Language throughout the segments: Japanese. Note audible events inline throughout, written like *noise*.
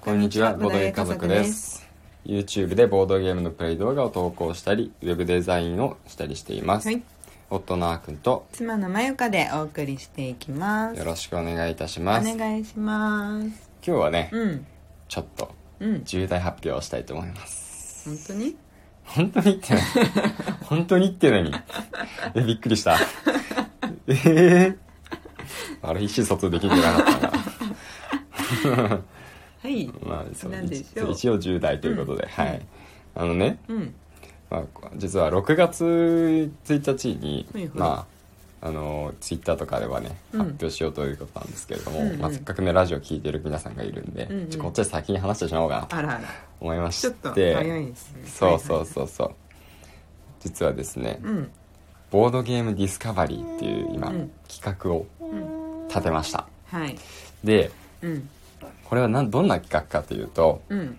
こんにちは、ボードゲー家族です。YouTube でボードゲームのプレイ動画を投稿したり、ウェブデザインをしたりしています。はい夫のあーくんと妻のまゆかでお送りしていきますよろしくお願いいたしおます。今願いします日はね、うんちょっとうん重大発表をしたいと思います。本当に？本当にって何 *laughs* 本当にって何？え、びっくりした。えー、あれ、意思疎通できてなかったな。はい。まあ、そうなんでしょう。一応重大ということで、はい。あのね、うん。まあ、実は6月1日に、はいはい。まああのツイッターとかではねうん。発表しようということなんですけれども、うんうん。まあ、せっかくねラジオ聞いてる皆さんがいるんで、うんうん。ちょこっちで先に話してしまおうかなと思いまして。ね。そうそうそう。そう実はですね、うん。ボードゲームディスカバリーっていう今、うん。企画をうん。立てました。はい。でうんこれはなんどんな企画かというとうん。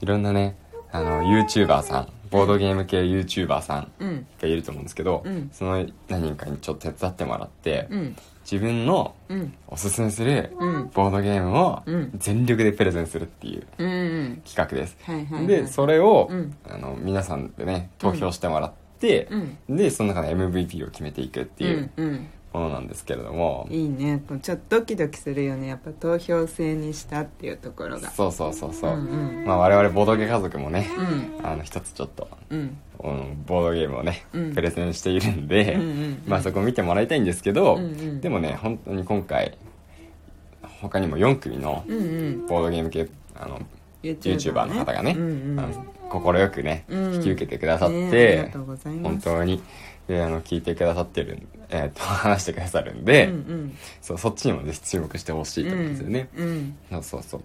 いろんなねあの YouTuber さんボードゲーム系 YouTuber さんうんがいると思うんですけど、うん。その何人かにちょっと手伝ってもらって、うん。自分のうん。おすすめするうん。ボードゲームをうん。全力でプレゼンするっていう企画です、でそれを、うん。あの皆さんでね投票してもらってう、ん。でその中で MVP を決めていくっていうものなんですけれども、いいね。ちょっとドキドキするよね。やっぱ投票制にしたっていうところが。そうそうそうそう、うんうん。まあ我々ボードゲー家族もね、うん。あの一つちょっと、うん。うんボードゲームをね、うん。プレゼンしているんで、うんうんうんまあそこ見てもらいたいんですけど、うんうん。でもね本当に今回他にも4組のボードゲーム系あの YouTuber の方がね、快くね、うん。引き受けてくださって本当に。であの聞いてくださってるんえー、と *laughs* 話してくださるんで、そうそっちにもぜひ注目してほしいと思うんですよね、そうそうそう。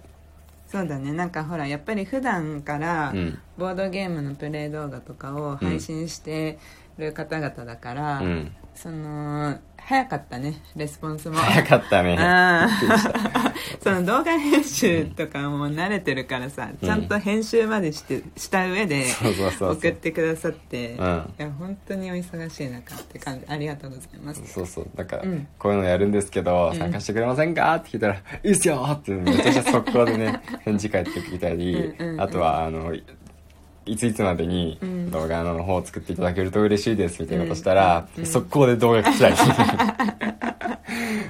そうだね。なんかほらやっぱり普段からうん。ボードゲームのプレイ動画とかを配信してる方々だから、うんその早かったねレスポンスも。早かったね。*laughs* その動画編集とかも慣れてるからさ、ちゃんと編集までしてした上で送ってくださって、うん。いや本当にお忙しい中って感じ。ありがとうございます。そうそうだから、うん。こういうのやるんですけど、うん。参加してくれませんか？って聞いたら「いいっすよ!」ってめちゃくちゃ速攻でね *laughs* 返事返ってきたりうんうんうん。あとはあのいいついつまでにうん。動画の方を作っていただけると嬉しいですみたいなことしたら、うん。うん速攻で動画来たり。*laughs*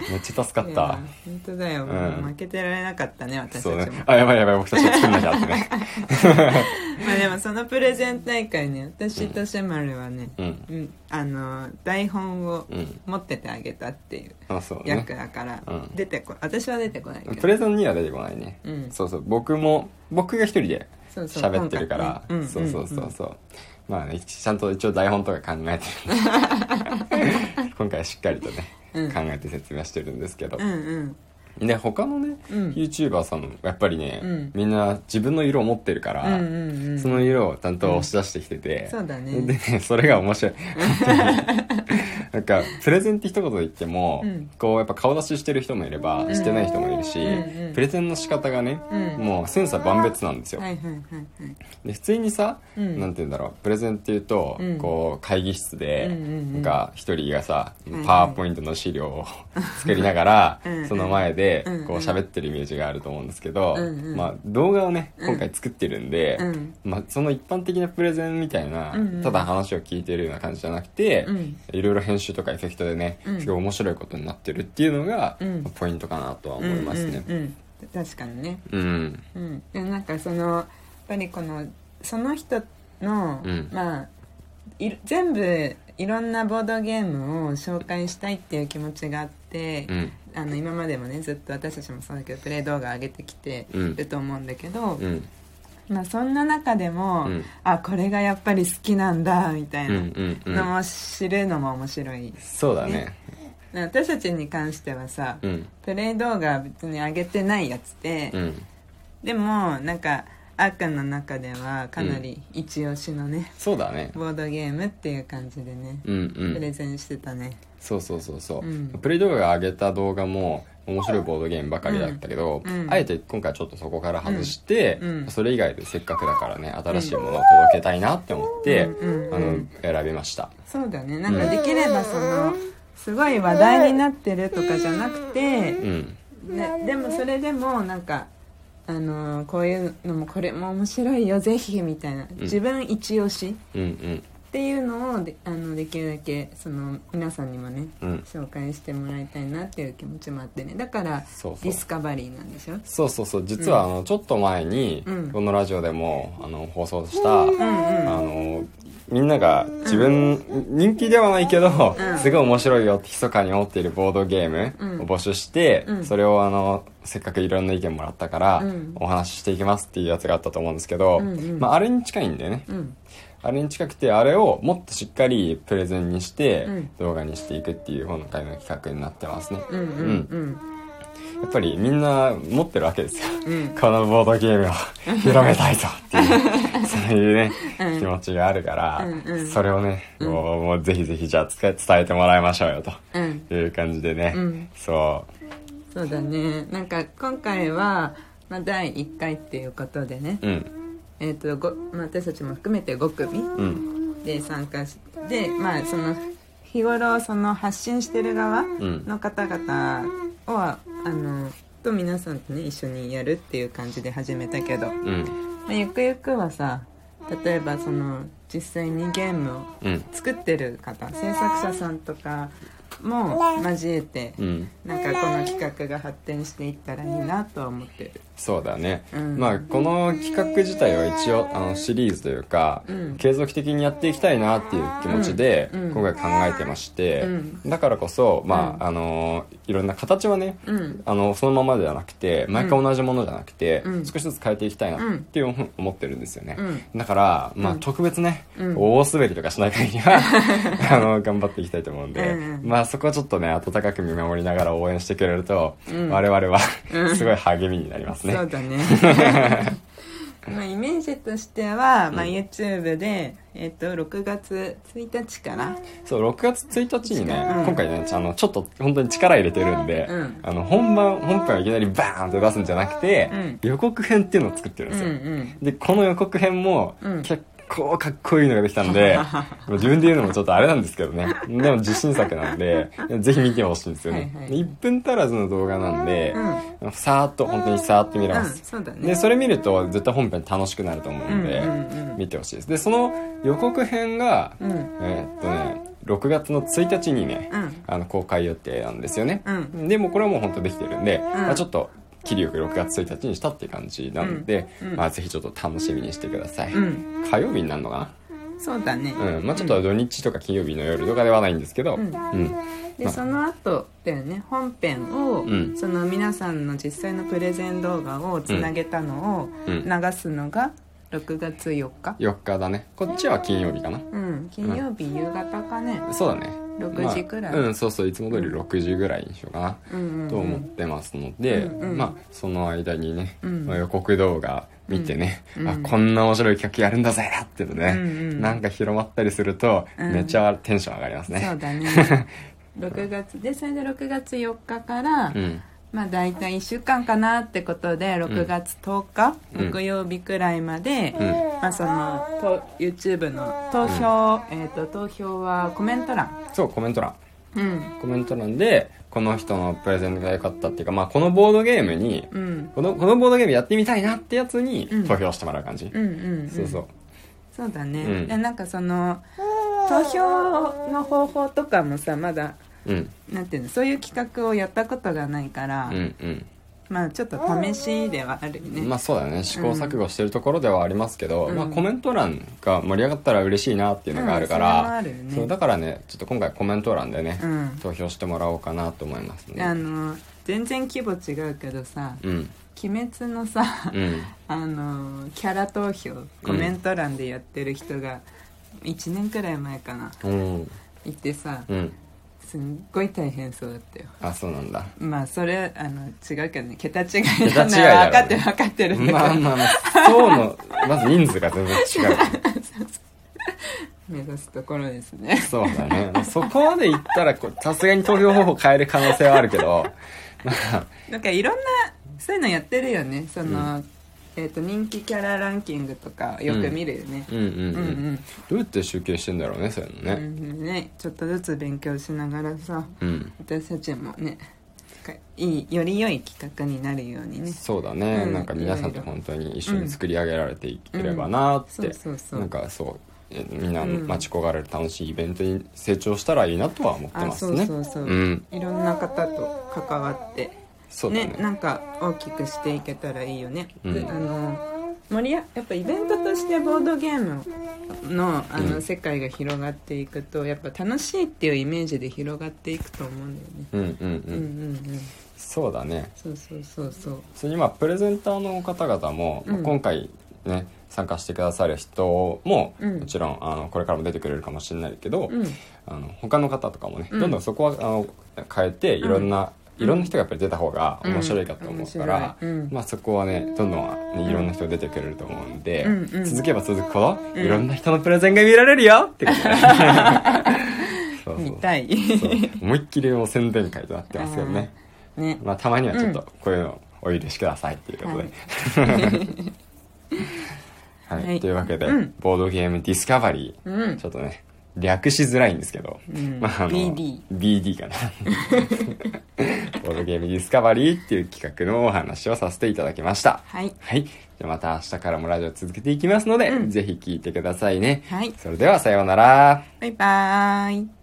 めっちゃ助かった。本当だよ、うん。負けてられなかったね私たちね。あやばいやばい僕たち作んなきゃってね。*laughs* まあでもそのプレゼン大会ね私とシェマルはね、うん。うんあの台本をうん。持っててあげたっていう役だから、うん。出てこ私は出てこないけど。プレゼンには出てこないね、うん。そうそう。僕も僕が一人でそうそう喋ってるから。そうそうそうそう。まあねちゃんと一応台本とか考えてる。*laughs* 今回はしっかりとね、うん。考えて説明してるんですけど。う、んうん。で他のね、うん。YouTuber さんもやっぱりね、うん。みんな自分の色を持ってるから、うんうんうんその色をちゃんと押し出してきてて、そうだね。でねそれが面白い *laughs* なんかプレゼンって一言で言っても、うん。こうやっぱ顔出ししてる人もいれば、してない人もいるし、うんうんプレゼンの仕方がね、うん。もう千差万別なんですよ、で普通にさ、うん。なんて言うんだろうプレゼンっていうと、うん。こう会議室で、なんか一人がさ、パワーポイントの資料を *laughs* 作りながら、その前でこう喋ってるイメージがあると思うんですけど、まあ、動画をねうん。今回作ってるんで、うん。まあ、その一般的なプレゼンみたいな、ただ話を聞いてるような感じじゃなくて、うん。いろいろ編集とかエフェクトでね、うんすごい面白いことになってるっていうのが、うんポイントかなとは思いますね。うんうんうん確かにねうんうんでなんかそのやっぱりこのその人の、うんまあい全部いろんなボードゲームを紹介したいっていう気持ちがあって、うんあの今までもねずっと私たちもそうだけどプレイ動画上げてきてると思うんだけど、うんまあ、そんな中でも、うん。あこれがやっぱり好きなんだみたいなのも知るのも面白い、そうだね。私たちに関してはさ、うん。プレイ動画別に上げてないやつで、うん。でもなんかあの中ではかなり一押しのね、そうだね。ボードゲームっていう感じでね、うんうん。プレゼンしてたね。そうそうそうそう、うん。プレイ動画が上げた動画も面白いボードゲームばかりだったけど、うん。うん。あえて今回ちょっとそこから外して、うん。それ以外でせっかくだからね新しいものを届けたいなって思って、あうんの選びました。そうだね。なんかできればそのすごい話題になってるとかじゃなくて、うん。ね、でもそれでもなんかあのこういうのもこれも面白いよぜひみたいな。自分一押し。うんうんっていうのをであのできるだけその皆さんにもねうん。紹介してもらいたいなっていう気持ちもあってね。だからディスカバリーなんでしょ？そうそうそう。実はあのちょっと前にうん。このラジオでもあの放送したあうんうん。のみんなが自分人気ではないけどうん。すごい面白いよって密かに思っているボードゲームを募集してうん。それをあのせっかくいろんな意見もらったからうん。お話ししていきますっていうやつがあったと思うんですけどまああれに近いんだよね。うんあれに近くてあれをもっとしっかりプレゼンにしてうん。動画にしていくっていう今回の企画になってますね。うんうんうん。やっぱりみんな持ってるわけですよ。うん。このボードゲームを広めたいぞっていう *laughs* そういうね、うん。気持ちがあるから、うんうん。それをね、もうもうぜひぜひじゃあ伝え伝えてもらいましょうようん。という感じでね、うん。そそうだね。なんか今回は、まあ、第1回っていうことでね、ううんえーとごまあ、私たちも含めて5組うん。で参加してまあその日頃その発信してる側うん。の方々をあのと皆さんとね一緒にやるっていう感じで始めたけど、まうん。あ、ゆくゆくはさ例えばその実際にゲームをうん。作ってる方制作者さんとかも交えて、うん。なんかこの企画が発展していったらいいなとは思ってるそうだね、うん。まあこの企画自体は一応あのシリーズというか、うん。継続的にやっていきたいなっていう気持ちでうん。今回考えてまして、うん。だからこそまあ、うん。あのいろんな形はね、うん。あのそのままではなくて毎回同じものじゃなくて、うん。少しずつ変えていきたいなっていう思ってるんですよね、うん。だから、まあ、うん。特別ね、うん。大滑りとかしない限りは *laughs* あの頑張っていきたいと思うんで、うん。まあそこはちょっとね温かく見守りながら応援してくれると、うん。我々はうん。*laughs* すごい励みになりますね、そうだね。*laughs* まあイメージとしては、まあ、YouTube で、えっと6月1日からそう6月1日にね、うん。今回ねあのちょっと本当に力入れてるんで、うん。あの本番本編をいきなりバーンって出すんじゃなくて、うん。予告編っていうのを作ってるんうんですよ、うん。でこの予告編もうん。結構かっこいいのができたんで、*laughs* 自分で言うのもちょっとあれなんですけどね。でも自信作なんでぜひ見てほしいんですよね、はいはいで1分足らずの動画なんで、うさーっと本当にさーっと見れうんます、でそれ見ると絶対本編楽しくなると思うんで、見てほしいです。でその予告編が、うん。えーっとね6月の1日にね、うん。あの公開予定なんですよね、うん。でもこれはもう本当できてるんで、まあ、ちょっと切りよく6月1日にしたっていう感じなんで、うんうん。まあ、ぜひちょっと楽しみにしてください、うん。火曜日になるのかそうだね、なうん。まあちょっと土日とか金曜日の夜とかではないんですけどうん。うん。でその後だよね。本編を、うん。その皆さんの実際のプレゼン動画をつなげたのをうん。流すのが6月4日。4日だね。こっちは金曜日かな。うん。金曜日夕方かね。そうだね6時くらい？まあうんそうそういつも通り6時ぐらいにしようかな、と思ってますので、うんうんまあその間にね、うん。まあ予告動画見てね、うん。あこんな面白い企画やるんだぜっていうのね、うんうんなんか広まったりすると、うん。めっちゃテンション上がりますそうねだね。*laughs* 6月でそれで6月4日から、うんまあ大体1週間かなってことで6月10日、うん。木曜日くらいまで、うん。まあ、そのと YouTube の投票、えー、と投票はコメント欄。そうコメント欄。うん。コメント欄でこの人のプレゼンが良かったっていうか、まあ、このボードゲームに、うん。このこのボードゲームやってみたいなってやつにうん。投票してもらう感じ、うんうん、うん、そうそう。そうだね、うん。でなんかその投票の方法とかもさまだうん。なんていうのそういう企画をやったことがないから、うんうん。まあちょっと試しではあるよね、まあそうだね。試行錯誤してるところではありますけど、うん。まあ、コメント欄が盛り上がったら嬉しいなっていうのがあるから、あるよね。そうだからねちょっと今回コメント欄でね、うん。投票してもらおうかなと思いますあねの全然規模違うけどさうん「鬼滅」のさ、うん。*laughs* あのキャラ投票コメント欄でやってる人が1年くらい前かなうん。いてさうんすんごい大変そうだったよ。あそうなんだ。まあそれあの違うけどね。桁違い桁違いな分かってる分かってるんだけど、まあまあまあ層の *laughs* まず人数が全然違う。目指すところですね。そうだね。まあそこまでいったらこうさすがに投票方法変える可能性はあるけど。まあ。なんかいろんなそういうのやってるよね。その、えー、と人気キャラランキングとかよく見るよね、うん。うんうん、うん。うんどうやって集計してんだろうねそういうのうねん。ねちょっとずつ勉強しながらさうん、私たちもねかいいより良い企画になるようにね。そうだね、うん。なんか皆さんと本当に一緒に作り上げられていければなって、うん。そうそうそう。なんかそうえみんなうん待ち焦がれる楽しいイベントに成長したらいいなとは思ってますね。そうそう、ん。いろんな方と関わってそうだね。なんか大きくしていけたらいいよね、うん。であの盛りややっぱイベントとしてボードゲームのあの、うん。世界が広がっていくとやっぱ楽しいっていうイメージで広がっていくと思うんだよね。うんうんうん、うんうんうん。そうだね。そうそうそうそう。普通にまあプレゼンターの方々も、まあうん今回ね参加してくださる人も、うん。もちろんあのこれからも出てくれるかもしれないけど、うん。あの他の方とかもね、うん。どんどんそこはあの変えていろんな、いろんな人がやっぱり出た方が面白いかと思うから、うん。まあ、そこはねどんどん、ね、いろんな人出てくれると思うんで、うんうん。続けば続くほど、うん。いろんな人のプレゼンが見られるよってことで。*laughs* そうそう。見たい。思いっきりの宣伝会となってますけどね、ね。まあ、たまにはちょっとこういうのお許しくださいっていうことで、*laughs* はい。はい。というわけで、うん。ボードゲームディスカバリー、うん。ちょっとね略しづらいんですけど、うん。まあ、あの BD BD かな。ボードゲームディスカバリーっていう企画のお話をさせていただきました。はい。はい。じゃあまた明日からもラジオ続けていきますので、うん。ぜひ聞いてくださいね、はい。それではさようなら。バイバーイ